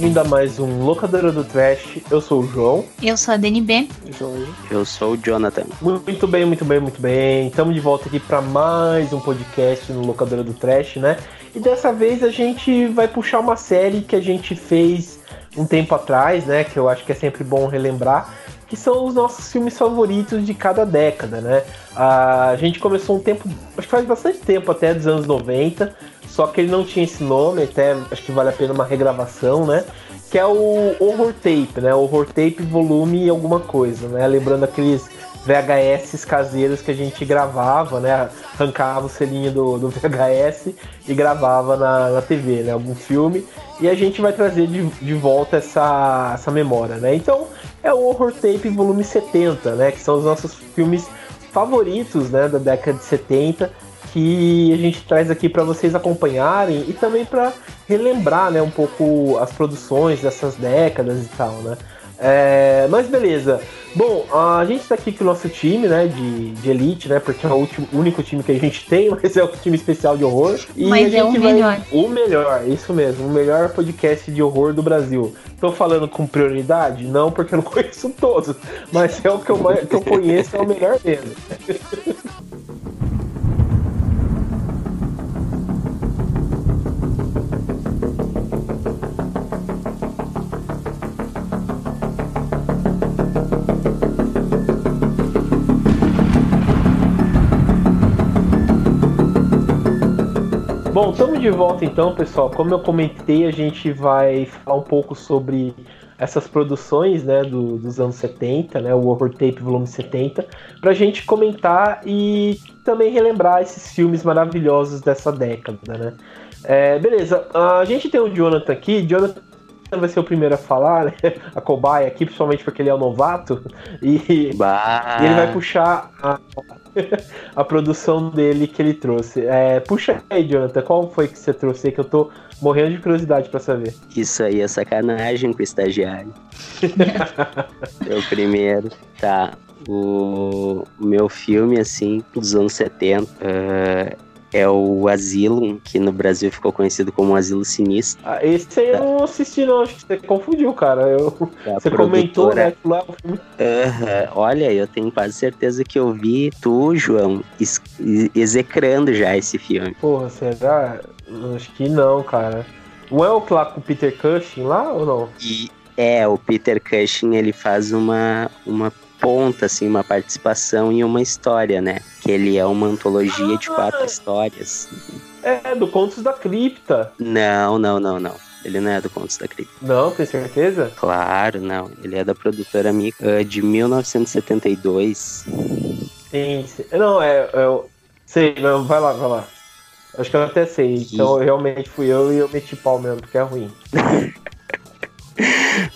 bem-vindo a mais um Locadora do Trash. Eu sou o João. Eu sou a DNB. Eu sou o Jonathan. Muito bem, muito bem, muito bem. Estamos de volta aqui para mais um podcast no Locadora do Trash, né? E dessa vez a gente vai puxar uma série que a gente fez um tempo atrás, né? Que eu acho que é sempre bom relembrar, que são os nossos filmes favoritos de cada década, né? A gente começou um tempo, acho que faz bastante tempo, até dos anos 90, só que ele não tinha esse nome, até acho que vale a pena uma regravação, né? Que é o Horror Tape, né? Horror Tape volume alguma coisa, né? Lembrando aqueles VHS caseiros que a gente gravava, né? Arrancava o selinho do, do VHS e gravava na, na TV, né? Algum filme. E a gente vai trazer de, de volta essa, essa memória, né? Então é o Horror Tape volume 70, né? Que são os nossos filmes favoritos, né? Da década de 70 que a gente traz aqui para vocês acompanharem e também para relembrar, né, um pouco as produções dessas décadas e tal, né? É, mas beleza. Bom, a gente está aqui com o nosso time, né, de, de elite, né, porque é o último, único time que a gente tem, mas é o time especial de horror. E mas é o vai, melhor. O melhor, isso mesmo, o melhor podcast de horror do Brasil. Tô falando com prioridade? Não, porque eu não conheço todos, mas é o que eu, que eu conheço, é o melhor dele. Bom, estamos de volta então, pessoal. Como eu comentei, a gente vai falar um pouco sobre essas produções né, do, dos anos 70, né, o Horror Tape volume 70, para a gente comentar e também relembrar esses filmes maravilhosos dessa década. Né? É, beleza, a gente tem o Jonathan aqui. Jonathan vai ser o primeiro a falar, né? a cobaia aqui, principalmente porque ele é o novato, e, bah. e ele vai puxar a, a produção dele que ele trouxe. É, puxa aí, Jonathan, qual foi que você trouxe aí que eu tô morrendo de curiosidade para saber? Isso aí é sacanagem com o estagiário. é o primeiro. Tá. O meu filme, assim, dos anos 70, uh, é o Asylum, que no Brasil ficou conhecido como Asilo Sinistro. Ah, esse eu não assisti, não. Acho que você confundiu, cara. Eu, você comentou, né? Que lá é filme. Uhum. Olha, eu tenho quase certeza que eu vi tu, João, execrando já esse filme. Porra, será? Acho que não, cara. Não é o lá com o Peter Cushing lá ou não? E é, o Peter Cushing ele faz uma, uma ponta, assim, uma participação em uma história, né? Que ele é uma antologia de quatro histórias. É, do Contos da Cripta. Não, não, não, não. Ele não é do Contos da Cripta. Não, tem certeza? Claro, não. Ele é da produtora Mica de 1972. Sim, sim. Não, é, é. Sei, não, vai lá, vai lá. Acho que eu até sei. Então realmente fui eu e eu meti pau mesmo, porque é ruim.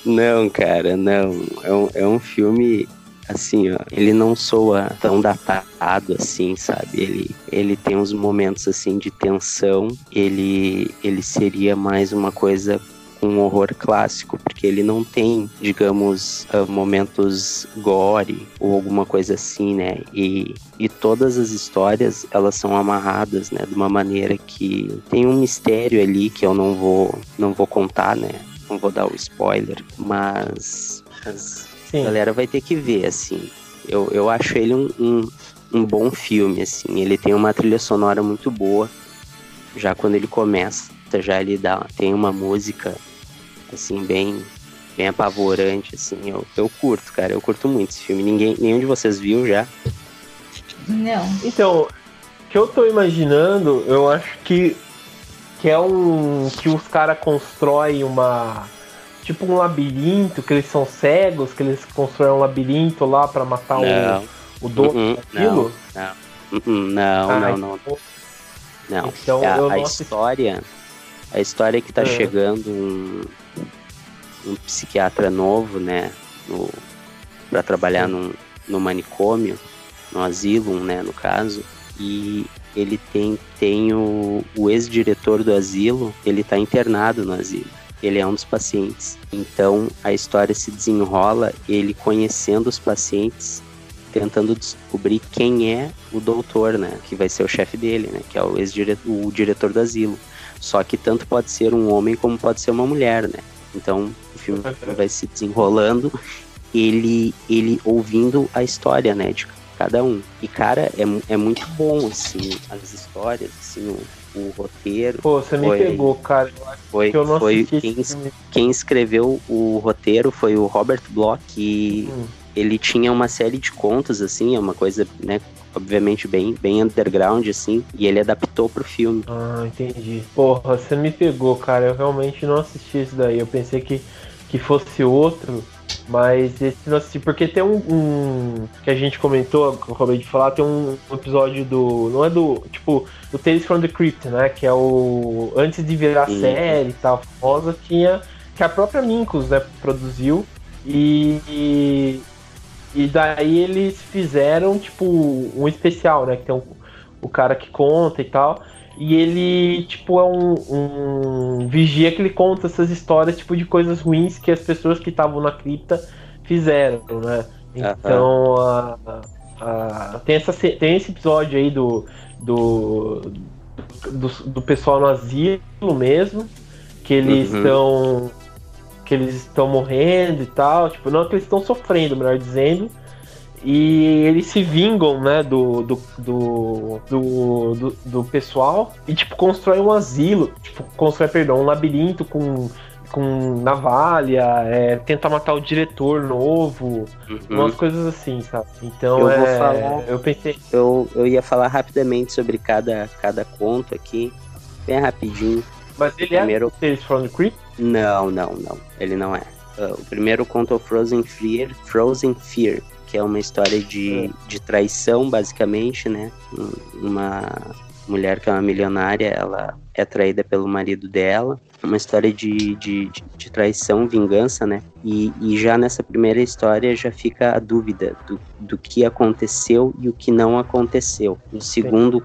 não, cara, não. É um, é um filme assim, ó, ele não soa tão datado assim, sabe? Ele, ele tem uns momentos assim de tensão. Ele, ele seria mais uma coisa um horror clássico, porque ele não tem, digamos, uh, momentos gore ou alguma coisa assim, né? E, e todas as histórias, elas são amarradas, né? De uma maneira que tem um mistério ali que eu não vou, não vou contar, né? Não vou dar o spoiler, mas, mas Sim. A galera vai ter que ver, assim. Eu, eu acho ele um, um, um bom filme, assim. Ele tem uma trilha sonora muito boa. Já quando ele começa, já ele dá, tem uma música, assim, bem bem apavorante, assim. Eu, eu curto, cara. Eu curto muito esse filme. Ninguém, nenhum de vocês viu já? Não. Então, o que eu tô imaginando, eu acho que, que é um. que os caras constroem uma tipo um labirinto, que eles são cegos, que eles constroem um labirinto lá para matar não. o, o dono uh -uh, daquilo? Não, não, uh não, ah, não, não, não. Não, então, é a, a história, a história que tá é. chegando um, um psiquiatra novo, né, no, para trabalhar no, no manicômio, no asilo, né, no caso, e ele tem, tem o, o ex-diretor do asilo, ele tá internado no asilo ele é um dos pacientes. Então a história se desenrola ele conhecendo os pacientes, tentando descobrir quem é o doutor, né? Que vai ser o chefe dele, né? Que é o ex-diretor, o diretor do asilo. Só que tanto pode ser um homem como pode ser uma mulher, né? Então o filme vai se desenrolando, ele, ele ouvindo a história, né, de cada um. E, cara, é, é muito bom, assim, as histórias, assim, o, o roteiro. Pô, você me foi, pegou, cara. foi, que eu não foi quem, quem escreveu o roteiro foi o Robert Bloch, que Hum. ele tinha uma série de contos, assim, é uma coisa, né, obviamente bem, bem underground, assim, e ele adaptou pro filme. Ah, entendi. Porra, você me pegou, cara. Eu realmente não assisti esse daí. Eu pensei que, que fosse outro, mas esse não assisti. Porque tem um, um que a gente comentou, que eu acabei de falar, tem um episódio do. Não é do. Tipo, do Tales from the Crypt, né? Que é o. Antes de virar Sim. série e tal, famosa, tinha. Que a própria Minkus, né, produziu. E. e- E daí eles fizeram, tipo, um especial, né? Que tem um, o cara que conta e tal. E ele, tipo, é um, um vigia que ele conta essas histórias, tipo, de coisas ruins que as pessoas que estavam na cripta fizeram, né? Então, a- a- tem, essa, tem esse episódio aí do, do, do, do pessoal no asilo mesmo, que eles Uhum. estão que eles estão morrendo e tal, tipo, não que eles estão sofrendo, melhor dizendo, e eles se vingam, né, do, do, do, do, do, do pessoal e, tipo, constrói um asilo, tipo, constrói, perdão, um labirinto com, com navalha, é, tenta matar o diretor novo, Uhum. umas coisas assim, sabe? Então, Eu vou é, falar- eu pensei, Eu, eu ia falar rapidamente sobre cada, cada conto aqui, bem rapidinho. mas ele Primeiro- é Tales from the Crypt? Não, não, não. Ele não é. Uh, o primeiro conto é o Frozen Fear, Frozen Fear, que é uma história de, de traição, basicamente, né? Um- Uma mulher que é uma milionária, ela é traída pelo marido dela. Uma história de, de, de, traição, vingança, né? E, e já nessa primeira história já fica a dúvida do, do que aconteceu e o que não aconteceu. O segundo,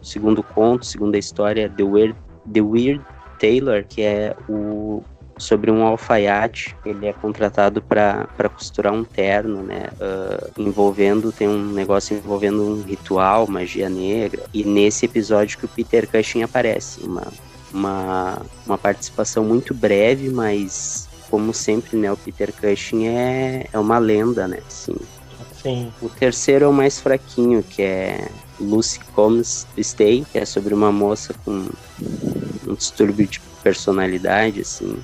segundo conto, segunda história, é The Weird, The Weird Taylor, que é o sobre um alfaiate, ele é contratado para costurar um terno, né? ah, envolvendo tem um negócio envolvendo um ritual, magia negra. E nesse episódio que o Peter Cushing aparece, uma uma, uma participação muito breve, mas como sempre, né? O Peter Cushing é, é uma lenda, né? Assim, Sim. o terceiro é o mais fraquinho, que é Lucy Comes to Stay, que é sobre uma moça com um distúrbio de personalidade, assim.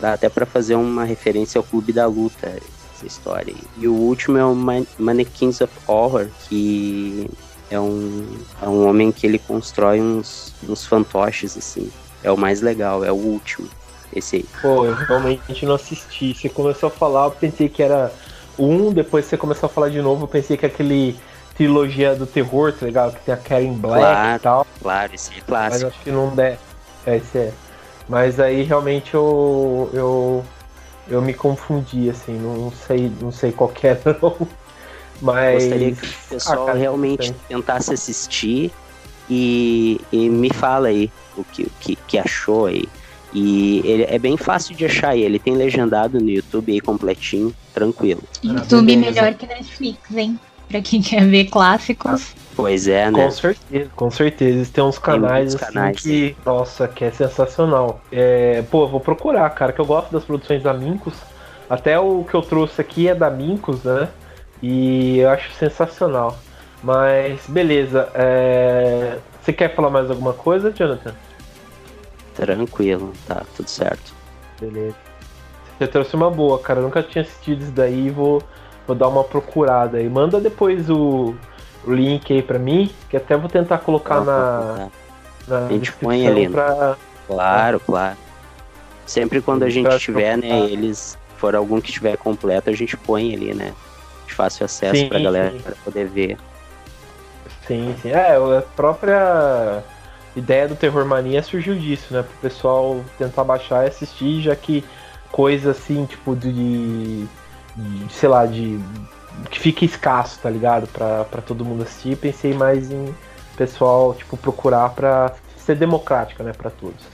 Dá até pra fazer uma referência ao Clube da Luta, essa história. aí. E o último é o Man Mannequins of Horror, que é um, é um homem que ele constrói uns, uns fantoches, assim. É o mais legal, é o último. Esse aí. Pô, eu realmente não assisti. Você começou a falar, eu pensei que era um, depois você começou a falar de novo, eu pensei que aquele trilogia do terror, tá ligado? Que tem a Karen Black Claro. e tal. Claro, esse é Mas clássico. acho que não der. É, esse é. Mas aí realmente eu. eu. eu me confundi, assim, não sei, não sei qual que era, não. Mas. Gostaria que o pessoal Ah, realmente tentasse assistir e, e me fala aí o que, o que, que achou aí. E ele é bem fácil de achar aí, ele tem legendado no YouTube aí completinho, tranquilo. YouTube beleza. melhor que Netflix, hein? Pra quem quer ver clássicos. Pois é, né? Com certeza, com certeza. Tem uns canais, assim, canais, que. Nossa, que é sensacional. É, pô, eu vou procurar, cara, que eu gosto das produções da Mincos. Até o que eu trouxe aqui é da Mincos, né? E eu acho sensacional. Mas, beleza. é, Você quer falar mais alguma coisa, Jonathan? Tranquilo, tá tudo certo. Beleza. Você trouxe uma boa, cara. Eu nunca tinha assistido isso daí vou, vou dar uma procurada aí. Manda depois o, o link aí pra mim, que até vou tentar colocar na, na A gente põe ali, né? pra. Claro, claro. Sempre quando a gente tiver, né, eles for algum que estiver completo, a gente põe ali, né? De fácil acesso Sim, pra galera sim. pra poder ver. Sim, sim. É, a própria ideia do Terror Mania surgiu disso, né? Pro pessoal tentar baixar e assistir, já que coisa assim, tipo, de. Sei lá, de. que fica escasso, tá ligado? Pra, pra todo mundo assistir. Pensei mais em pessoal, tipo, procurar pra ser democrática, né? Pra todos.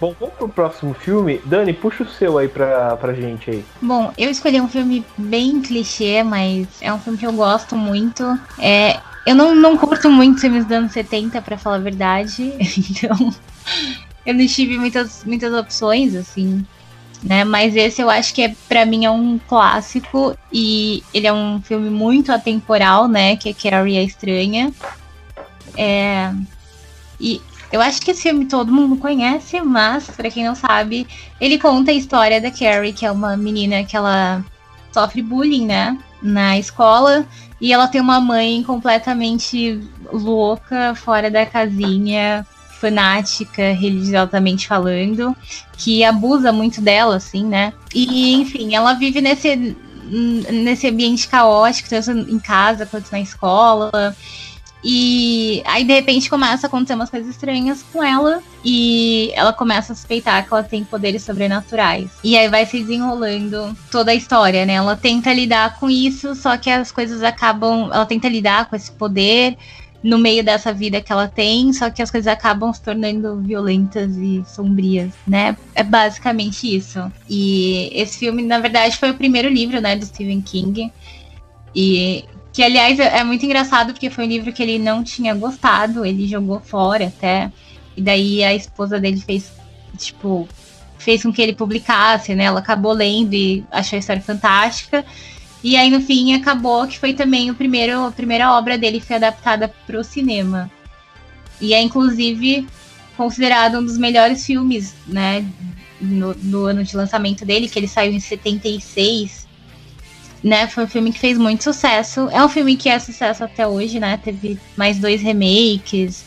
Bom, vamos pro próximo filme. Dani, puxa o seu aí pra, pra gente aí. Bom, eu escolhi um filme bem clichê, mas é um filme que eu gosto muito. É, eu não, não curto muito filmes dos anos 70, pra falar a verdade. Então, eu não tive muitas, muitas opções, assim. Né? Mas esse eu acho que é para mim é um clássico e ele é um filme muito atemporal, né? Que é Carrie a Estranha. É, e eu acho que esse filme todo mundo conhece, mas para quem não sabe, ele conta a história da Carrie, que é uma menina que ela sofre bullying, né, na escola, e ela tem uma mãe completamente louca, fora da casinha, fanática, religiosamente falando, que abusa muito dela, assim, né? E, enfim, ela vive nesse, nesse ambiente caótico, tanto em casa quanto na escola. E aí, de repente, começa a acontecer umas coisas estranhas com ela. E ela começa a suspeitar que ela tem poderes sobrenaturais. E aí vai se desenrolando toda a história, né? Ela tenta lidar com isso, só que as coisas acabam. Ela tenta lidar com esse poder no meio dessa vida que ela tem, só que as coisas acabam se tornando violentas e sombrias, né? É basicamente isso. E esse filme, na verdade, foi o primeiro livro, né, do Stephen King. E que, aliás, é, é muito engraçado porque foi um livro que ele não tinha gostado, ele jogou fora até. E daí a esposa dele fez, tipo, fez com que ele publicasse, né? Ela acabou lendo e achou a história fantástica. E aí, no fim, acabou que foi também o primeiro, a primeira obra dele foi adaptada para o cinema. E é, inclusive, considerado um dos melhores filmes, né? No, no, ano de lançamento dele, que ele saiu em 76. Né, foi um filme que fez muito sucesso. É um filme que é sucesso até hoje, né? Teve mais dois remakes.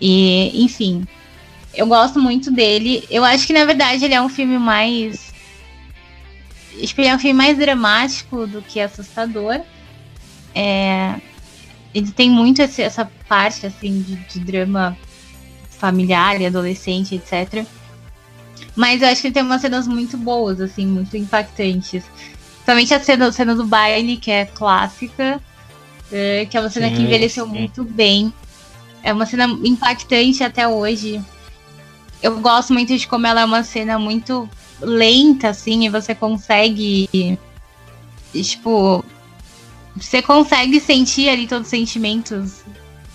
E, enfim. Eu gosto muito dele. Eu acho que, na verdade, ele é um filme mais ele é um filme mais dramático do que assustador. É, ele tem muito esse, essa parte assim de, de, drama familiar e adolescente, etc. Mas eu acho que ele tem umas cenas muito boas, assim, muito impactantes. Principalmente a cena, a cena do baile, que é clássica, é, que é uma cena sim, que envelheceu sim. muito bem. É uma cena impactante até hoje. Eu gosto muito de como ela é uma cena muito lenta, assim, e você consegue. Tipo. Você consegue sentir ali todos os sentimentos,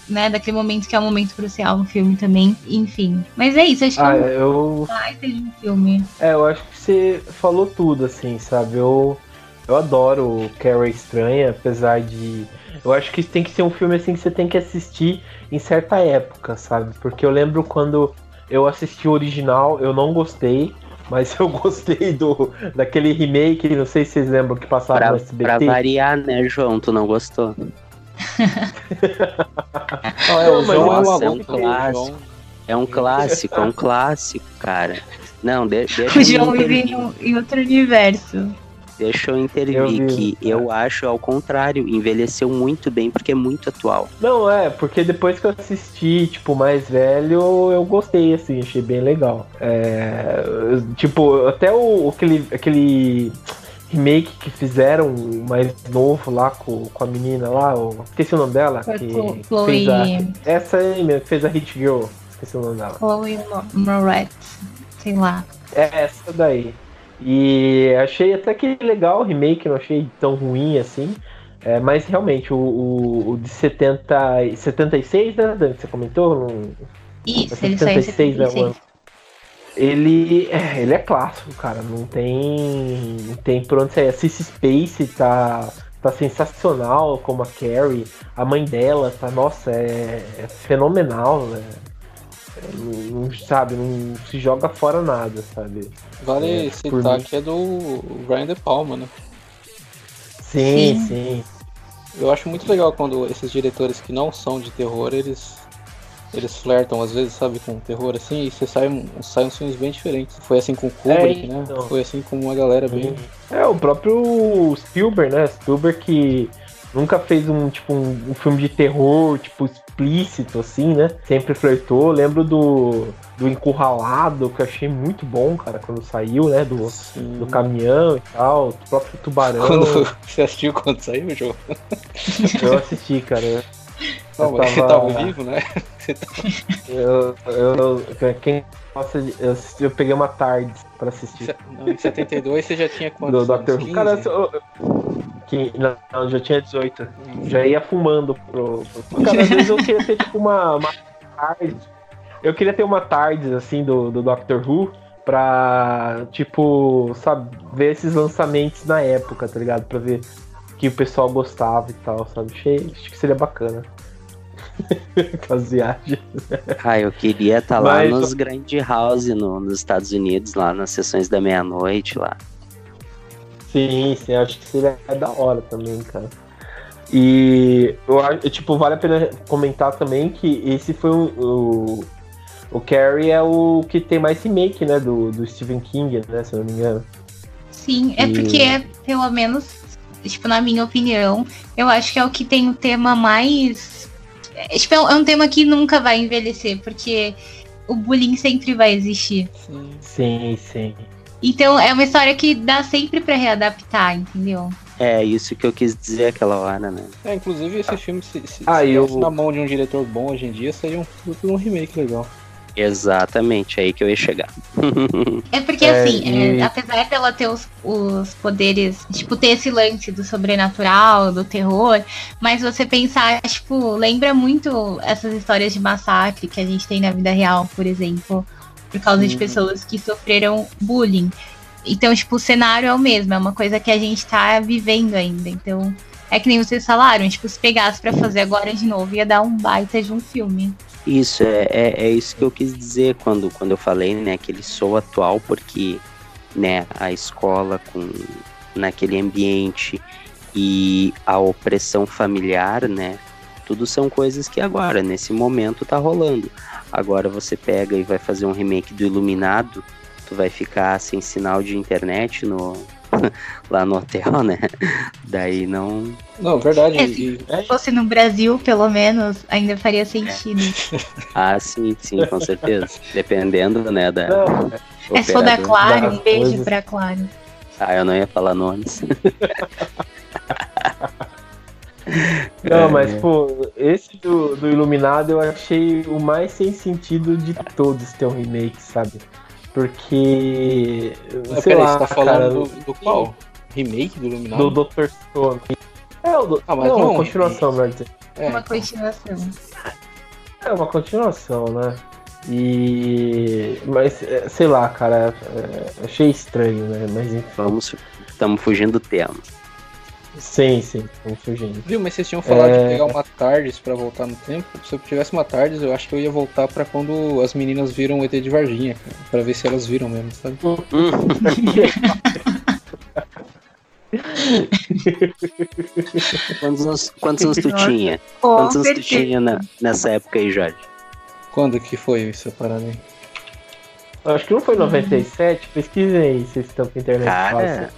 né? Daquele momento que é um momento crucial no filme também. Enfim. Mas é isso, acho ah, que eu... seja um filme. É, eu acho que você falou tudo, assim, sabe? Eu, eu adoro Carrie Estranha, apesar de. Eu acho que tem que ser um filme assim que você tem que assistir em certa época, sabe? Porque eu lembro quando eu assisti o original, eu não gostei. Mas eu gostei do daquele remake, não sei se vocês lembram que passava pra, no SBT. Pra variar, né, João? Tu não gostou? não, é, o João um, é um clássico. É um clássico, é um clássico, cara. Não, de, deixa O João vive em outro universo. Deixa eu intervir eu que eu acho ao contrário, envelheceu muito bem porque é muito atual. Não, é, porque depois que eu assisti, tipo, mais velho, eu gostei, assim, achei bem legal. É, tipo, até o, aquele, aquele remake que fizeram mais novo lá com, com a menina lá, o, esqueci o nome dela, Foi que Chloe... fez a, essa aí mesmo, que fez a Hit Girl, esqueci o nome dela. Chloe Moretz, sei lá. É essa daí. E achei até que legal o remake, não achei tão ruim assim. É, mas realmente, o, o, o, de 70, 76, né, Dani? Você comentou? No, Isso, 76, ele 76. Né, ele, é, ele é clássico, cara. Não tem. Não tem por onde sair. A Cissy Space tá, tá sensacional como a Carrie. A mãe dela tá, nossa, é, é fenomenal, né? Não, não, sabe, não se joga fora nada, sabe? Vale é, citar que é do Brian De Palma, né? Sim, sim, sim. Eu acho muito legal quando esses diretores que não são de terror, eles eles flertam às vezes, sabe, com terror assim, e você sai, sai uns filmes bem diferentes. Foi assim com Kubrick, é, né? então. né? Foi assim com uma galera bem. É, o próprio Spielberg, né? Spielberg que nunca fez um tipo um, um filme de terror, tipo, explícito, assim, né? Sempre flertou. Lembro do, do Encurralado, que eu achei muito bom, cara, quando saiu, né? Do, do caminhão e tal, o próprio tubarão. Quando, você assistiu quando saiu, João? Eu assisti, cara. Não, mas você tava vivo, né? eu, eu, quem eu, eu peguei uma tarde pra assistir. Não, em 72 você já tinha quantos Do Dr. Cara, eu, que, não, já tinha 18. Hum. Já ia fumando pro. pro... Cara, às vezes eu queria ter tipo uma, uma tarde. Eu queria ter uma tarde assim do, do Doctor Who pra, tipo, sabe, ver esses lançamentos na época, tá ligado? Pra ver que o pessoal gostava e tal, sabe? Achei, acho que seria bacana. Aquelas viagens. Ah, eu queria estar tá lá Mas... nos Grand House no, nos Estados Unidos, lá nas sessões da meia-noite lá. Sim, sim, acho que seria da hora também, cara. E eu, tipo, vale a pena comentar também que esse foi o, o, o Carrie é o que tem mais remake, né, do, do Stephen King, né, se eu não me engano. Sim, é e... porque, pelo menos, tipo, na minha opinião, eu acho que é o que tem o tema mais. É, tipo, é um tema que nunca vai envelhecer, porque o bullying sempre vai existir. Sim, sim. sim. Então é uma história que dá sempre para readaptar, entendeu? É, isso que eu quis dizer aquela hora, né? É, inclusive esse filme, se, se, ah, se eu... na mão de um diretor bom hoje em dia, seria um, um remake legal. Exatamente, aí que eu ia chegar. é porque, é, assim, e... é, apesar dela ter os, os poderes, tipo, ter esse lance do sobrenatural, do terror, mas você pensar, tipo, lembra muito essas histórias de massacre que a gente tem na vida real, por exemplo, por causa uhum. de pessoas que sofreram bullying. Então, tipo, o cenário é o mesmo, é uma coisa que a gente tá vivendo ainda. Então, é que nem vocês falaram, tipo, se pegasse para fazer agora de novo, ia dar um baita de um filme. Isso, é, é, é, isso que eu quis dizer quando, quando eu falei, né, que ele sou atual, porque, né, a escola com, naquele ambiente e a opressão familiar, né, tudo são coisas que agora, nesse momento, tá rolando. Agora você pega e vai fazer um remake do Iluminado, tu vai ficar sem sinal de internet no, lá no hotel, né? Daí não. Não, verdade. É, se é. fosse no Brasil, pelo menos, ainda faria sentido. ah, sim, sim, com certeza. Dependendo, né, da. Não. É só da Claro, um beijo coisas. pra Claro. Ah, eu não ia falar nomes. Não, é, mas, pô, esse do, do Iluminado eu achei o mais sem sentido de todos ter um remake, sabe? Porque. Mas, sei peraí, lá, você tá falando cara, do, do qual? Remake do Iluminado? Do Dr. Stone. É, o do... ah, mas não, não continuação, melhor dizer. É. Uma continuação. É uma continuação, né? E. Mas, é, sei lá, cara, é, achei estranho, né? Mas enfim. Vamos. Estamos fugindo do tema. Sim, sim, estamos fugindo. Viu, mas vocês tinham falado é... de pegar uma Tardes pra voltar no tempo. Se eu tivesse uma Tardes, eu acho que eu ia voltar pra quando as meninas viram o ET de Varginha, cara, pra ver se elas viram mesmo, sabe? quantos anos, quantos anos tu tinha? quantos anos tu tinha na, nessa época aí, Jorge? Quando que foi essa parada aí? Acho que não foi 97, pesquisem aí se estão com internet Cara,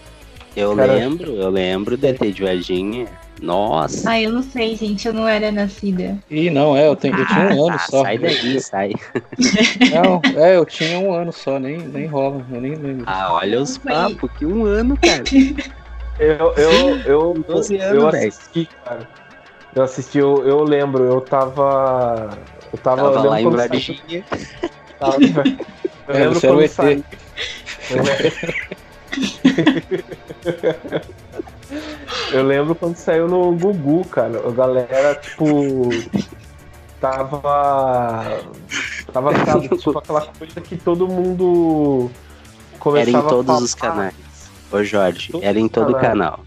eu Cara, lembro, eu lembro de ter de Varginha. Nossa. Ah, eu não sei, gente, eu não era nascida. Ih, não, é, eu, tenho, eu tinha um ah, ano tá, só. Sai daí, sai. Não, é, eu tinha um ano só, nem, nem rola, eu nem lembro. Ah, olha os papos, que um ano, cara. eu, eu, eu, 12 anos, eu assisti, cara. Eu assisti, eu, eu lembro, eu tava. Eu tava, tava lá em Varginha. Tava, eu é, lembro quando saí. Eu lembro quando saiu no Gugu, cara. A galera, tipo. Tava. Tava sabe, tipo aquela coisa que todo mundo começava Era em todos os canais. Ô Jorge, era em todo o canal.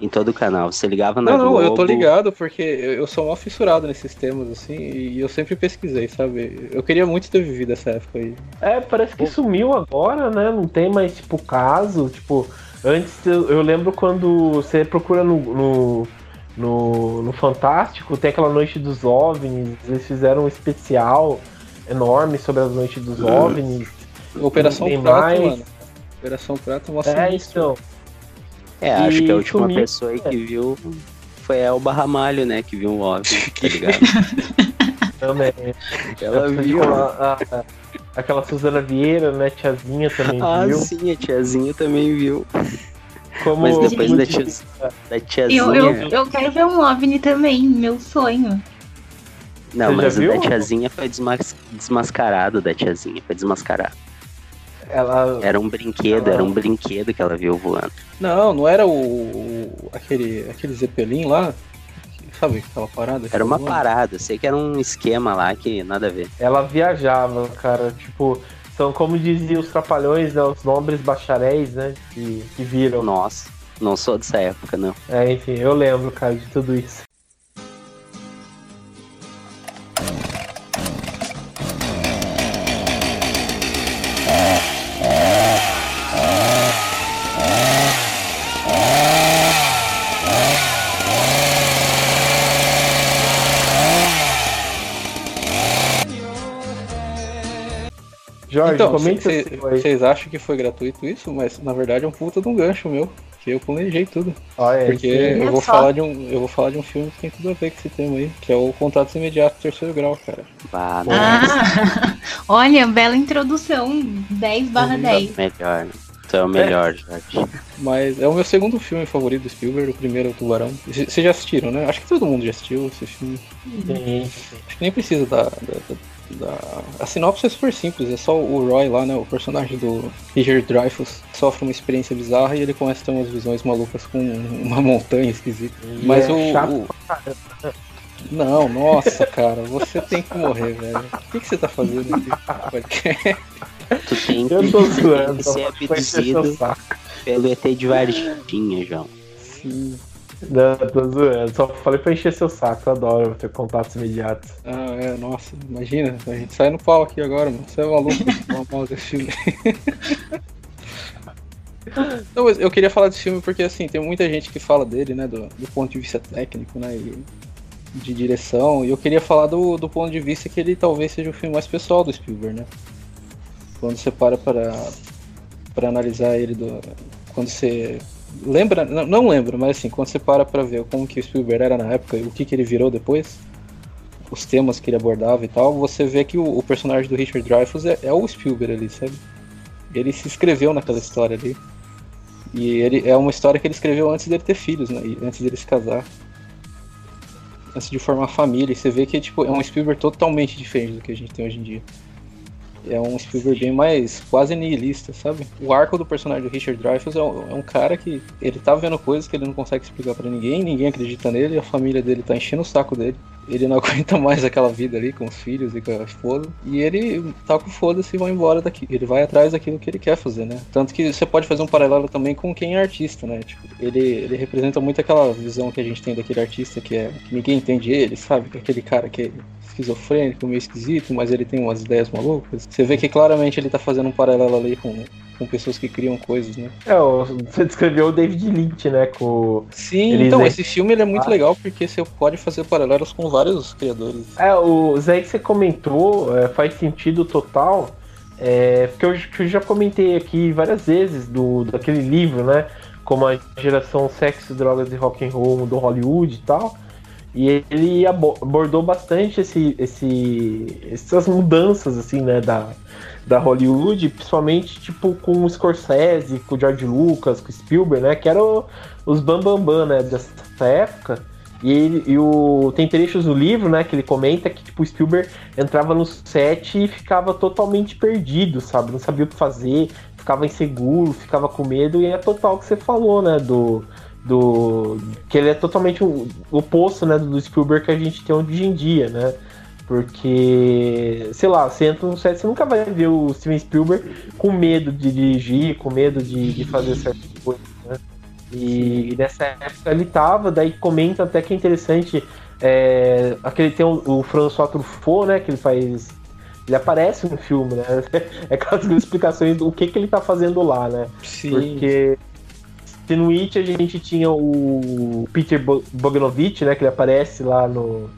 Em todo o canal. Você ligava na Não, não, Globo... eu tô ligado porque eu sou mal fissurado nesses temas, assim, e eu sempre pesquisei, sabe? Eu queria muito ter vivido essa época aí. É, parece que sumiu agora, né? Não tem mais, tipo, caso, tipo. Antes eu, eu lembro quando você procura no, no, no, no, Fantástico, tem aquela noite dos OVNIs, eles fizeram um especial enorme sobre a noite dos. OVNIs. Operação tem Prato, mais... mano. Operação Prato mostra É, isso. então. É, acho e que a última sumiu. pessoa aí que viu foi a Elba Ramalho, né? Que viu um OVNI, tá ligado? Também. Ela viu. A, a, Aquela Suzana Vieira, né? Tiazinha também ah, viu. Ah, sim, a tiazinha também viu. Como... Mas depois da, tia, da tiazinha... Eu, eu, eu quero ver um OVNI também, meu sonho. Não, Você mas o da tiazinha foi desmas desmascarado da tiazinha, foi desmascarado. Ela... Era um brinquedo, ela... era um brinquedo que ela viu voando. Não, não era o, o aquele, aquele Zeppelin lá? Sabe aquela parada? Era uma voando? parada, sei que era um esquema lá que nada a ver. Ela viajava, cara, tipo, são como diziam os trapalhões, né, os nobres bacharéis, né, que, que viram. Nossa, não sou dessa época, não. É, enfim, eu lembro, cara, de tudo isso. Jorge, então, comenta Vocês acham que foi gratuito isso? Mas na verdade é um puta de um gancho meu. Que eu planejei tudo. Ah, é, porque eu vou, falar de um, eu vou falar de um filme que tem tudo a ver com esse tema aí, que é o Contatos Imediatos Terceiro Grau, cara. Ah, ah olha, bela introdução. 10 barra 10. Melhor, então é o melhor, é. Jorge. Mas é o meu segundo filme favorito do Spielberg, o primeiro é o Tubarão. Vocês já assistiram, né? Acho que todo mundo já assistiu esse filme. Sim. Acho que nem precisa da, da da... A sinopse é super simples, é só o Roy lá, né? O personagem do Richard Dreyfuss sofre uma experiência bizarra e ele começa a ter umas visões malucas com uma montanha esquisita. E Mas é o, o... Não, nossa, cara, você tem que morrer, velho. O que, que você tá fazendo aqui? Tu tem que, Eu tô zoando, ser abduzido pelo ET de Varginha, João. Sim. Não, tô zoando. Só falei pra encher seu saco, eu adoro ter contatos imediatos. Ah, é, nossa, imagina, a gente sai no pau aqui agora, mano. Você é maluco falar mal desse filme. Não, eu queria falar desse filme porque, assim, tem muita gente que fala dele, né, do, do ponto de vista técnico, né, e de direção, e eu queria falar do, do ponto de vista que ele talvez seja o filme mais pessoal do Spielberg, né. Quando você para para, para analisar ele, do, quando você lembra, não, não lembro, mas assim, quando você para pra ver como que o Spielberg era na época e o que, que ele virou depois, os temas que ele abordava e tal, você vê que o, o personagem do Richard Dreyfuss é, é, o Spielberg ali, sabe? Ele se escreveu naquela história ali. E ele é uma história que ele escreveu antes dele ter filhos, né? Antes dele se casar. Antes de formar família. E você vê que tipo, é um Spielberg totalmente diferente do que a gente tem hoje em dia é um Spielberg bem mais quase nihilista, sabe? O arco do personagem do Richard Dreyfuss é um, é um cara que ele tá vendo coisas que ele não consegue explicar para ninguém, ninguém acredita nele, a família dele tá enchendo o saco dele. Ele não aguenta mais aquela vida ali com os filhos e com a esposa. E ele tá com foda-se e vai embora daqui. Ele vai atrás daquilo que ele quer fazer, né? Tanto que você pode fazer um paralelo também com quem é artista, né? Tipo, ele, ele representa muito aquela visão que a gente tem daquele artista que é que ninguém entende ele, sabe? Aquele cara que esquizofrênico, meio esquisito, mas ele tem umas ideias malucas. Você vê que claramente ele tá fazendo um paralelo ali com, com pessoas que criam coisas, né? É, você descreveu o David Lynch, né? Com Sim, então, esse filme ele é muito ah. legal porque você pode fazer paralelos com vários criadores. É, o Zé que você comentou é, faz sentido total. É, porque eu, eu, já comentei aqui várias vezes do, daquele livro, né? Como a geração sexo, drogas e rock and roll do Hollywood e tal. E ele abordou bastante esse, esse, essas mudanças, assim, né, da, da Hollywood, principalmente, tipo, com o Scorsese, com o George Lucas, com o Spielberg, né, que eram os bambambam, bam, bam, né, dessa época. E, ele, e o, tem trechos no livro, né, que ele comenta que, tipo, o Spielberg entrava no set e ficava totalmente perdido, sabe, não sabia o que fazer, ficava inseguro, ficava com medo, e é total o que você falou, né, do do que ele é totalmente o oposto né, do Spielberg que a gente tem hoje em dia, né? Porque, sei lá, você entra no set, você nunca vai ver o Steven Spielberg com medo de dirigir, com medo de, de fazer certas coisas, né? E, e nessa época ele tava, daí comenta até que é interessante, é, aquele tem o, o François Truffaut, né, que ele faz ele aparece no filme, né? É aquelas explicações do que, que ele tá fazendo lá, né? Sim. Porque se no It a gente tinha o Peter Bogdanovich, né? Que ele aparece lá no,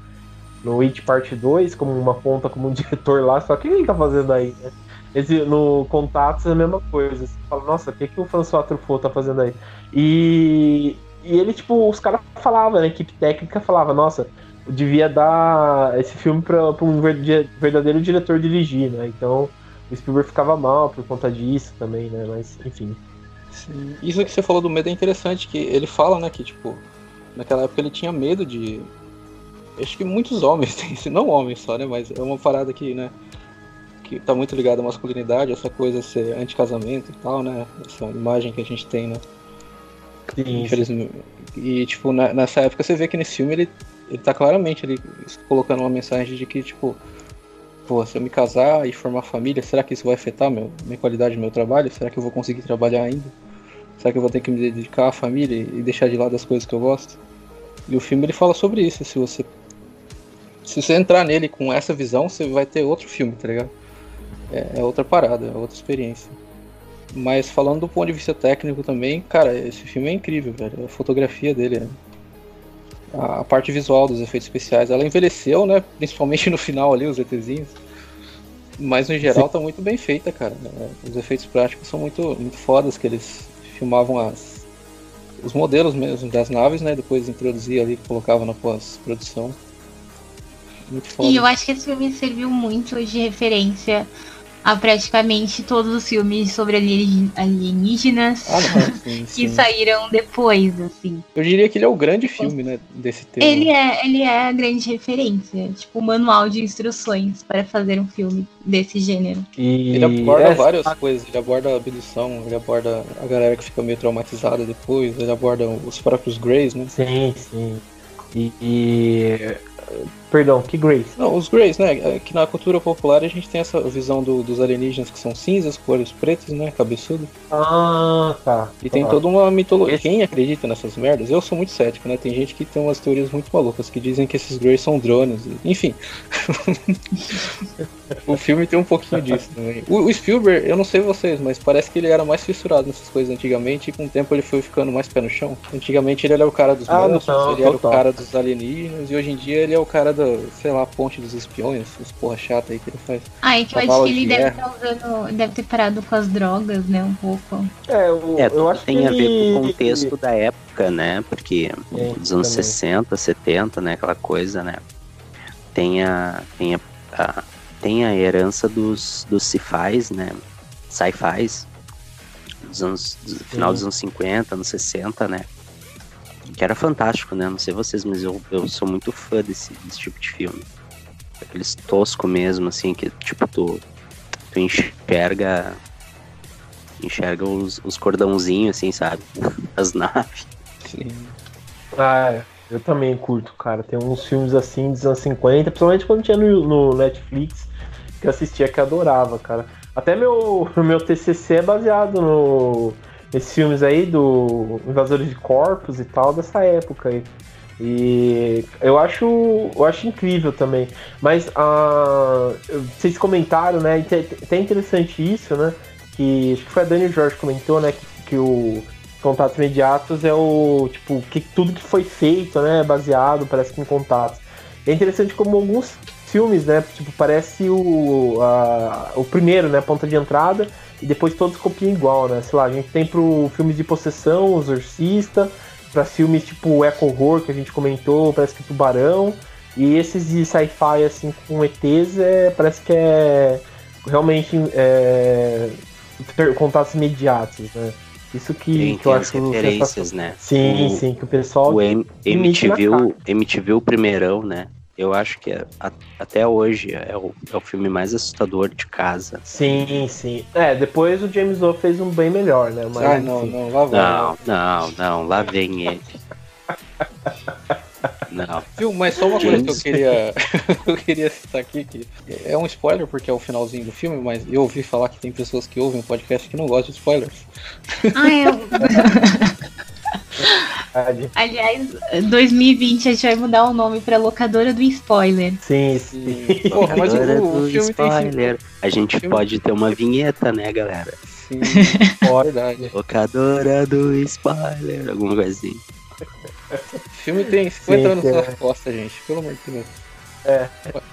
no It Parte 2 como uma ponta, como um diretor lá. Só que o que ele tá fazendo aí, né? Esse, no Contatos é a mesma coisa. Você fala, nossa, o que, que o François Truffaut tá fazendo aí? E, e ele, tipo, os caras falavam, né? A equipe técnica falava, nossa, devia dar esse filme pra um verdadeiro diretor dirigir, né? Então o Spielberg ficava mal por conta disso também, né? Mas, enfim. Sim. Isso que você falou do medo é interessante, que ele fala, né, que tipo, naquela época ele tinha medo de, acho que muitos homens têm isso, não homens só, né? Mas é uma parada que, né? Que tá muito ligada à masculinidade, essa coisa ser anti-casamento e tal, né? Essa imagem que a gente tem, né? Sim, Infelizmente. E, tipo, na, nessa época você vê que nesse filme ele, ele tá claramente ele, colocando uma mensagem de que, tipo, pô, se eu me casar e formar família, será que isso vai afetar meu, minha qualidade do meu trabalho? Será que eu vou conseguir trabalhar ainda? Será que eu vou ter que me dedicar à família e deixar de lado as coisas que eu gosto? E o filme ele fala sobre isso. Se você se você entrar nele com essa visão, você vai ter outro filme, tá ligado? É, é outra parada, é outra experiência. Mas falando do ponto de vista técnico também, cara, esse filme é incrível, velho. A fotografia dele, né? a parte visual dos efeitos especiais, ela envelheceu, né? Principalmente no final ali, os ETzinhos. Mas no geral Sim. tá muito bem feita, cara. Os efeitos práticos são muito, muito fodas, que eles filmavam as, os modelos mesmo das naves, né? Depois introduzia ali, colocava na pós-produção. Muito foda. E eu acho que esse filme serviu muito de referência a praticamente todos os filmes sobre alienígenas ah, não, sim, que sim. saíram depois, assim. Eu diria que ele é o grande filme, né, desse tema. Ele é, ele é a grande referência, tipo, o manual de instruções para fazer um filme desse gênero. E ele aborda várias coisas, ele aborda a abdução, ele aborda a galera que fica meio traumatizada depois, ele aborda os próprios Greys, né? Sim, sim. E, e Perdão, que Greys? Não, os Greys, né? É que na cultura popular a gente tem essa visão do, dos alienígenas que são cinzas, cores pretas, né? Cabeçudo. Ah, tá. E tem toda uma mitologia. Esse... Quem acredita nessas merdas? Eu sou muito cético, né? Tem gente que tem umas teorias muito malucas que dizem que esses Greys são drones. Enfim. o filme tem um pouquinho disso também. O, o, Spielberg, eu não sei vocês, mas parece que ele era mais fissurado nessas coisas antigamente e com o tempo ele foi ficando mais pé no chão. Antigamente ele era o cara dos ah, monstros, ele era o cara dos alienígenas e hoje em dia ele é o cara da, sei lá, ponte dos espiões, os porra chata aí que ele faz. Ah, é que eu acho que ele deve, tá usando, deve ter parado com as drogas, né, um pouco. É, eu, é, eu acho tem que a ver com o contexto da época, né, porque é, dos anos também. 60, 70, né, aquela coisa, né, tem a, tem a, a tem a herança dos, dos sci-fis, né, sci-fis, dos anos, do final dos anos 50, anos 60, né, que era fantástico, né? Não sei vocês, mas eu, eu sou muito fã desse, desse tipo de filme. Aqueles tosco mesmo, assim, que tipo, tu, tu enxerga. Enxerga os, os cordãozinhos, assim, sabe? As naves. Sim. Ah, eu também curto, cara. Tem uns filmes assim dos anos 50, principalmente quando tinha no, no Netflix, que eu assistia que eu adorava, cara. Até meu, meu TCC é baseado no, esses filmes aí do Invasores de Corpos e tal, dessa época aí. E eu acho, eu acho incrível também. Mas uh, vocês comentaram, né? Até interessante isso, né? Que acho que foi a Dani Jorge comentou, né? Que, que o contatos imediatos é o tipo que tudo que foi feito, né? Baseado, parece que em contatos. É interessante como alguns filmes, né? Tipo parece o a, o primeiro, né? Ponta de entrada e depois todos copiam igual, né? Sei lá, a gente tem pro filmes de possessão, O Exorcista, para filmes tipo Eco Horror, que a gente comentou, parece que Tubarão, e esses de sci-fi, assim, com ETs, é, parece que é realmente é, contatos imediatos, né? Isso que, tem, que eu acho referências, né? Sim, o, sim, que o pessoal. O M MTV, MTV o primeirão, né? Eu acho que é, a, até hoje é o, é o filme mais assustador de casa. Sim, sim. É, depois o James Wan fez um bem melhor, né? Mas, ah, não, não, lá vem. Não, não, não, lá vem ele. Não. Viu, mas só uma coisa que eu queria, eu queria citar aqui, que é um spoiler porque é o finalzinho do filme, mas eu ouvi falar que tem pessoas que ouvem o podcast que não gostam de spoilers. Ah, eu... Aliás, 2020 a gente vai mudar o nome pra locadora do spoiler. Sim, sim. Porra, mas o, o filme spoiler. Tem... A gente filme... pode ter uma vinheta, né, galera? Sim, verdade. Locadora do spoiler, alguma coisa assim. O filme tem 50 sim, anos é. nas costas, gente, pelo amor de Deus. É.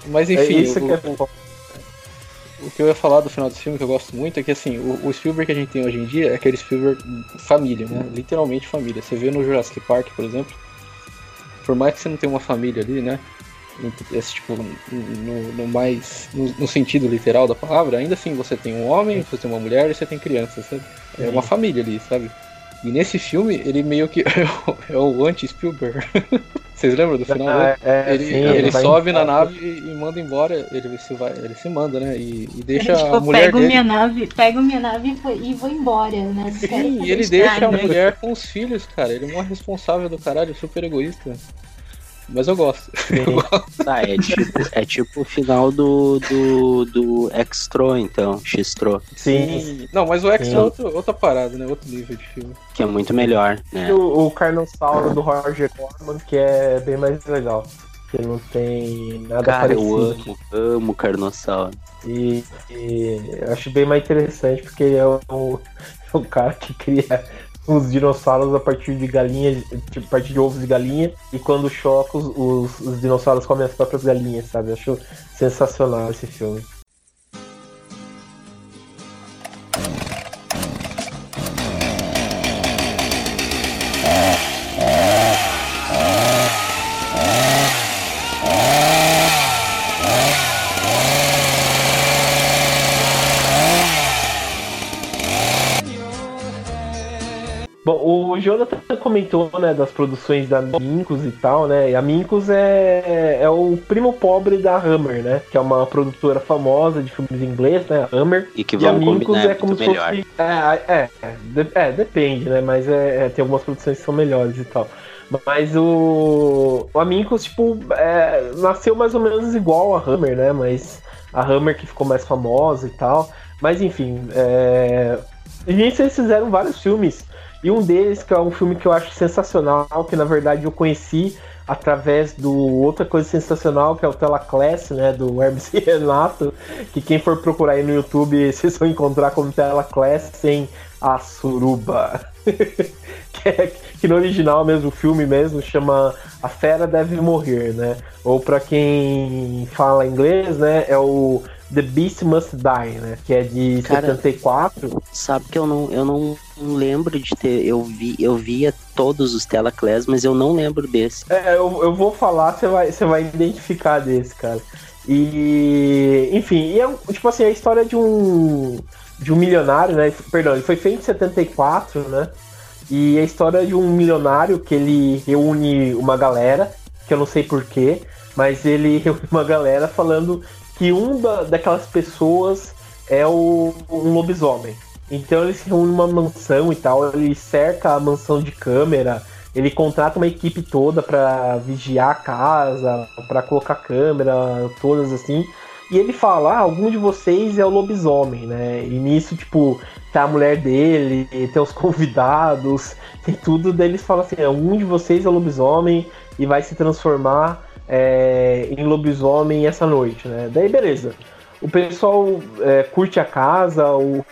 Mas enfim. É isso o, que é o, o que eu ia falar do final desse filme que eu gosto muito é que assim, o, o, Spielberg que a gente tem hoje em dia é aquele Spielberg família, né? Literalmente família. Você vê no Jurassic Park, por exemplo, por mais que você não tenha uma família ali, né? Esse, tipo, no, no mais. No, no, sentido literal da palavra, ainda assim você tem um homem, você tem uma mulher e você tem crianças, sabe? É uma família ali, sabe? E nesse filme ele meio que é o, é o anti-Spielberg. Vocês lembram do final? Ah, é, ele sim, ele, ele vai sobe na embora. nave e, manda embora. Ele se, vai, ele se manda, né? E, e deixa Ele, tipo, a mulher pego dele. minha nave, pego minha nave e vou, e vou embora, né? Sim, e ele deixa a estrago. mulher com os filhos, cara. Ele é um responsável do caralho, super egoísta. Mas eu gosto. Sim. Tá, é tipo, é tipo o final do, do, do Extro, então, Xtro, Sim, Não, mas o X Sim. é outro, outra parada, né? Outro nível de filme. que é muito melhor, E né? o, o Carnossauro do Roger Corman, que é bem mais legal. Que não tem nada Cara, eu parecido. amo, amo Carnossauro. E, e eu acho bem mais interessante porque ele é o, é o cara que cria os dinossauros a partir de galinhas, tipo, a partir de ovos de galinha, e quando choca, os, os, os dinossauros comem as próprias galinhas, sabe? Acho sensacional esse filme. O Jonathan comentou, né, das produções da Mincos e tal, né? E a Mincos é, é o primo pobre da Hammer, né? Que é uma produtora famosa de filmes em inglês, né? A Hammer. E que E a Mincos combinar é como se melhor. fosse. É, é, é, de- é, depende, né? Mas é, é, tem algumas produções que são melhores e tal. Mas o. O Amincos, tipo, é, nasceu mais ou menos igual a Hammer, né? Mas a Hammer que ficou mais famosa e tal. Mas enfim, é. E nisso eles fizeram vários filmes. E um deles, que é um filme que eu acho sensacional, que na verdade eu conheci através do outra coisa sensacional, que é o Telaclass, né, do Hermes Renato, que quem for procurar aí no YouTube, vocês vão encontrar como Telaclass sem a suruba. que, é- que no original mesmo, o filme mesmo, chama A Fera Deve Morrer, né? Ou pra quem fala inglês, né, é o The Beast Must Die, né? Que é de Cara, 74. Sabe que eu não, eu não lembro de ter. Eu, vi, eu via todos os Telaclass, mas eu não lembro desse. É, eu, eu vou falar, você vai, você vai identificar desse, cara. E, enfim, e é, tipo assim, a história de um de um milionário, né? Perdão, ele foi feito em 74, né? E a história de um milionário que ele reúne uma galera, que eu não sei porquê, mas ele reúne uma galera falando que um da, daquelas pessoas é o, um lobisomem. Então ele se reúne numa mansão e tal, ele cerca a mansão de câmera, ele contrata uma equipe toda pra vigiar a casa, pra colocar câmera, todas assim. E ele fala: ah, algum de vocês é o lobisomem, né? E nisso, tipo, tá a mulher dele, tem os convidados, tem tudo. Daí eles falam assim: um de vocês é o lobisomem e vai se transformar é, em lobisomem essa noite, né? Daí beleza. O pessoal é, curte a casa, o,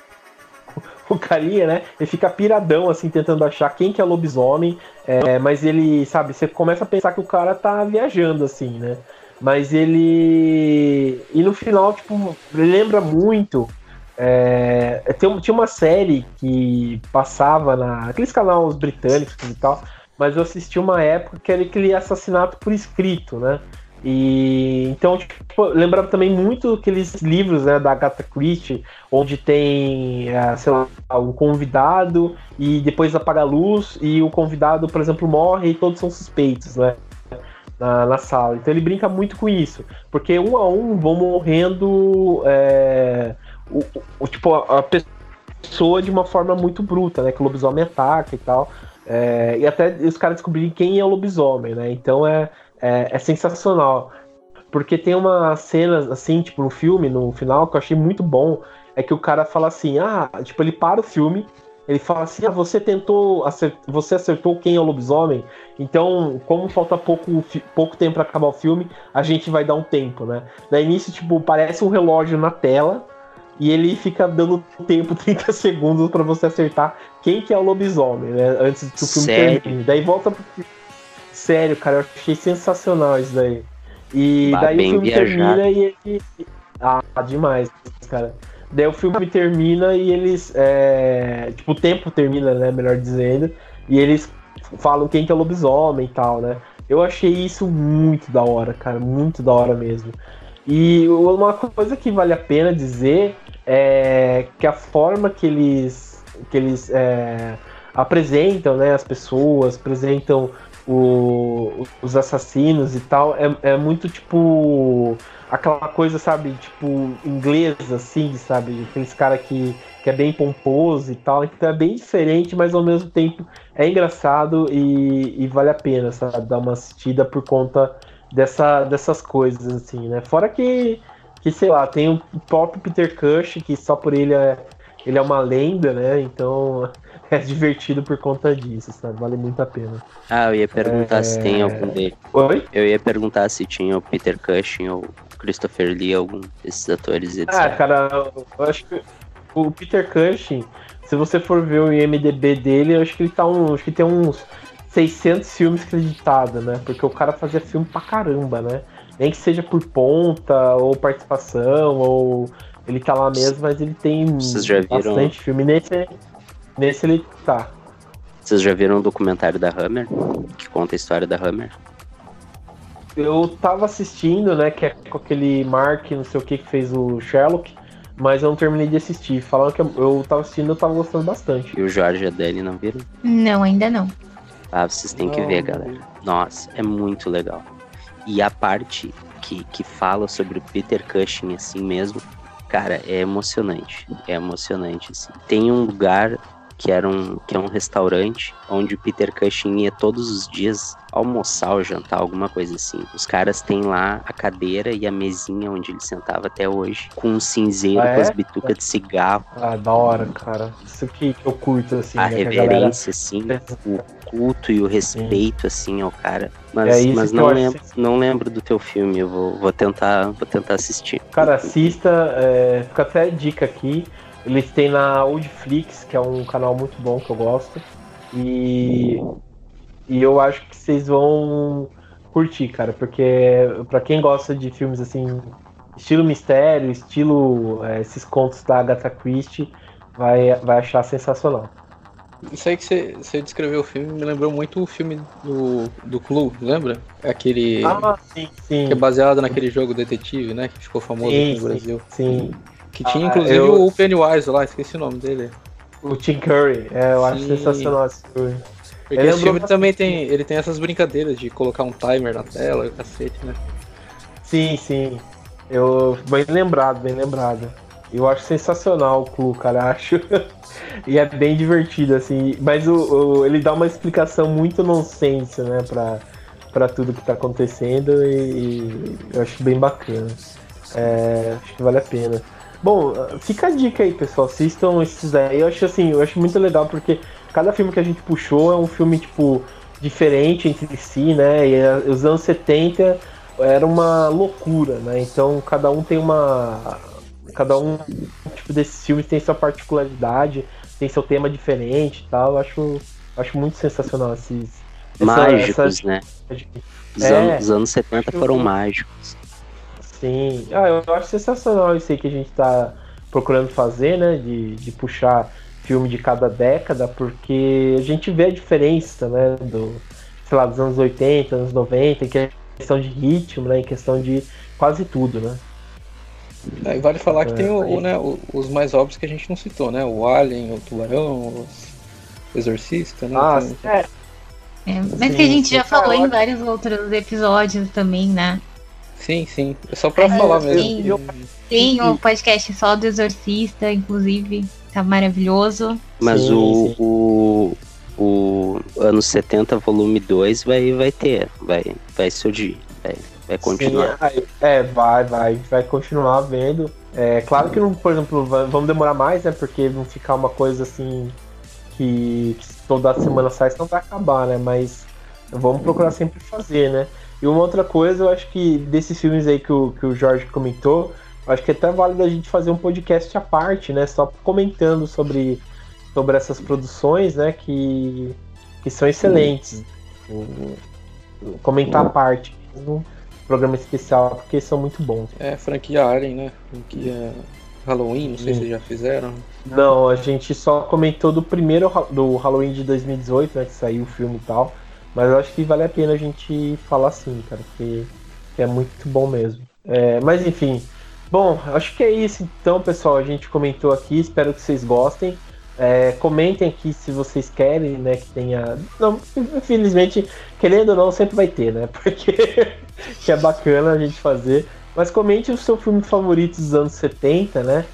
o carinha, né? Ele fica piradão, assim, tentando achar quem que é lobisomem. É, mas ele, sabe, você começa a pensar que o cara tá viajando, assim, né? Mas ele. E no final, tipo, lembra muito. É, tem, tinha uma série que passava na. aqueles canais britânicos e tal. Mas eu assisti uma época que era aquele assassinato por escrito, né? E então, tipo, lembrava também muito aqueles livros né, da Agatha Christie, onde tem, é, sei lá, um convidado e depois apaga a luz e o convidado, por exemplo, morre e todos são suspeitos, né? Na, na sala. Então ele brinca muito com isso, porque um a um vão morrendo é, o, o- tipo, a, a pessoa de uma forma muito bruta, né? Que o lobisomem ataca e tal. É, e até os caras descobrirem quem é o lobisomem, né? Então é, é, é sensacional. Porque tem umas cenas, assim, tipo, no filme, no final, que eu achei muito bom. É que o cara fala assim, ah, tipo, ele para o filme, ele fala assim, ah, você tentou, acert... você acertou quem é o lobisomem, então, como falta pouco, pouco tempo para acabar o filme, a gente vai dar um tempo, né? Daí nisso, tipo, parece um relógio na tela, e ele fica dando tempo, 30 segundos, para você acertar quem que é o lobisomem, né? Antes que o filme Sério? termine. Daí volta pro... Sério, cara, eu achei sensacional isso daí. E Bah, daí o filme viajado. termina e ele. Ah, demais, cara. Daí o filme termina e eles. é, Tipo, o tempo termina, né? Melhor dizendo. E eles falam quem que é o lobisomem e tal, né? Eu achei isso muito da hora, cara. Muito da hora mesmo. E uma coisa que vale a pena dizer é que a forma que eles. que eles é, apresentam, né? As pessoas, apresentam o, os assassinos e tal, é, é muito tipo aquela coisa, sabe, tipo, inglesa, assim, sabe? Aqueles cara que, que é bem pomposo e tal. Então é bem diferente, mas ao mesmo tempo é engraçado e, e vale a pena, sabe? Dar uma assistida por conta dessa, dessas coisas, assim, né? Fora que, que sei lá, tem o próprio Peter Cush, que só por ele é, ele é uma lenda, né? Então é divertido por conta disso, sabe? Vale muito a pena. Ah, eu ia perguntar é... se tem algum dele. Oi? Eu ia perguntar se tinha o Peter Cushing ou Christopher Lee, algum desses atores, etc. Ah, cara, eu acho que o Peter Cushing, se você for ver o IMDB dele, eu acho que ele tá um, acho que tem uns 600 filmes creditados, né? Porque o cara fazia filme pra caramba, né? Nem que seja por ponta, ou participação, ou ele tá lá mesmo, mas ele tem bastante filme. Nesse, Nesse ele tá. Vocês já viram o documentário da Hammer? Que conta a história da Hammer? Eu tava assistindo, né? Que é com aquele Mark, não sei o que, que fez o Sherlock. Mas eu não terminei de assistir. Falando que eu tava assistindo, eu tava gostando bastante. E o Jorge e a Dani não viram? Não, ainda não. Ah, vocês têm que ver, galera. Nossa, é muito legal. E a parte que, que fala sobre o Peter Cushing assim mesmo, cara, é emocionante. É emocionante, assim. Tem um lugar que era um, que é um restaurante onde o Peter Cushing ia todos os dias almoçar ou jantar, alguma coisa assim. Os caras têm lá a cadeira e a mesinha onde ele sentava até hoje, com um cinzeiro ah, é? com as bitucas de cigarro. Ah, da hora, cara. Isso que eu curto, assim. A né, reverência, galera... assim, o culto e o respeito, Sim. assim, ao cara. Mas, é mas não, lembro, não lembro do teu filme, eu vou, vou, tentar, vou tentar assistir. Cara, assista, é, fica até a dica aqui. Eles têm na Oldflix, que é um canal muito bom que eu gosto. E, e eu acho que vocês vão curtir, cara, porque para quem gosta de filmes assim, estilo mistério, estilo é, esses contos da Agatha Christie, vai, vai achar sensacional. Isso aí que você, você descreveu o filme me lembrou muito o filme do, do Clue, lembra? Aquele. Ah, sim, sim. Que é baseado naquele jogo detetive, né? Que ficou famoso sim, aqui no Brasil. Sim. Que tinha ah, inclusive eu... o Pennywise lá, esqueci o nome dele. O Tim Curry, é, eu Sim. acho sensacional esse filme. Porque ele esse filme também tem, ele tem essas brincadeiras de colocar um timer na tela e o cacete, né? Sim, sim. Eu, bem lembrado, bem lembrado. Eu acho sensacional o Clu, cara, acho. e é bem divertido, assim. Mas o, o, ele dá uma explicação muito nonsense, né, pra, pra tudo que tá acontecendo e, e eu acho bem bacana. É, acho que vale a pena. Bom, fica a dica aí, pessoal. Assistam esses aí. Eu acho assim, eu acho muito legal porque cada filme que a gente puxou é um filme, tipo, diferente entre si, né? E eh, os anos 70 era uma loucura, né? Então cada um tem uma. Cada um tipo desses filmes tem sua particularidade, tem seu tema diferente e tal. Eu acho, acho muito sensacional esses. Mágicos, essa... né? Os, é, anos, os anos 70 foram mágicos. Sim, ah, eu acho sensacional isso aí que a gente está procurando fazer, né? De, de puxar filme de cada década, porque a gente vê a diferença, né? Do, sei lá, dos anos 80, anos 90, que é questão de ritmo, né? Em questão de quase tudo, né? É, vale falar que é, tem o, o, né, os mais óbvios que a gente não citou, né? O Alien, o Tubarão, o Exorcista, né? Ah, é. É, mas sim, que a gente já falou em vários outros episódios também, né? Sim, sim. É só pra falar mesmo. Tem o um podcast só do Exorcista, inclusive. Tá maravilhoso. Mas sim, o, sim. o, o anos 70, volume 2, vai, vai ter. Vai, vai surgir. Vai, vai continuar. Sim, é, vai, vai. Vai continuar vendo. É claro que não, por exemplo, vamos demorar mais, né? Porque não ficar uma coisa assim que, que toda semana sai, senão vai acabar, né? Mas vamos procurar sempre fazer, né? E uma outra coisa, eu acho que desses filmes aí que o, que o Jorge comentou, acho que é até válido a gente fazer um podcast à parte, né? Só comentando sobre, sobre essas produções, né? Que, que são excelentes. comentar à parte, um programa especial, porque são muito bons. É, franquia Alien, né? Franquia Halloween, não sei Sim. se já fizeram. Não, a gente só comentou do primeiro do Halloween de 2018, né? Que saiu o filme e tal. Mas eu acho que vale a pena a gente falar assim, cara, que, que é muito bom mesmo. É, mas enfim, bom, acho que é isso então, pessoal. A gente comentou aqui, espero que vocês gostem. É, comentem aqui se vocês querem, né, que tenha. Não, infelizmente, querendo ou não, sempre vai ter, né? Porque que é bacana a gente fazer. Mas comente o seu filme favorito dos anos 70, né?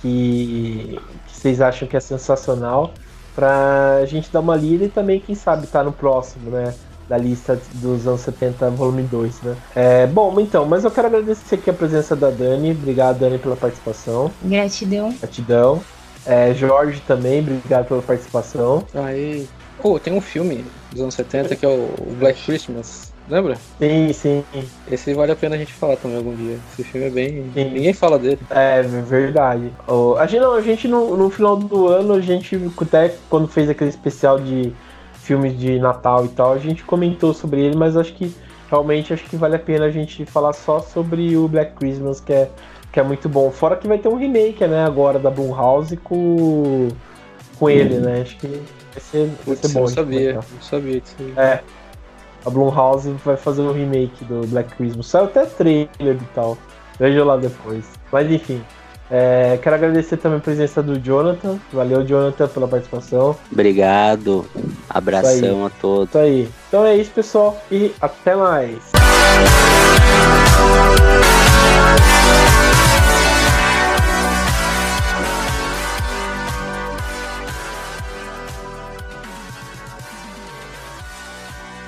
Que, que vocês acham que é sensacional. Pra gente dar uma lida e também, quem sabe, tá no próximo, né? Da lista dos anos 70, volume 2, né? É, bom, então, mas eu quero agradecer aqui a presença da Dani. Obrigado, Dani, pela participação. Gratidão. Gratidão. É, Jorge também, obrigado pela participação. Aí. Pô, tem um filme dos anos 70 que é o Black Christmas. Lembra? Sim, sim. Esse vale a pena a gente falar também algum dia. Esse filme é bem. Sim. Ninguém fala dele. É, verdade. Oh, a gente, não, a gente no, no final do ano, a gente até quando fez aquele especial de filmes de Natal e tal, a gente comentou sobre ele, mas acho que realmente acho que vale a pena a gente falar só sobre o Black Christmas, que é que é muito bom. Fora que vai ter um remake, né, agora da Blumhouse com, com ele, né? Acho que vai ser, vai ser bom. Não sabia, não sabia disso. É. A Blumhouse vai fazer um remake do Black Christmas. Saiu até trailer e tal. Veja lá depois. Mas enfim. É, quero agradecer também a presença do Jonathan. Valeu, Jonathan, pela participação. Obrigado. Abração a todos. Isso aí. Então é isso, pessoal. E até mais.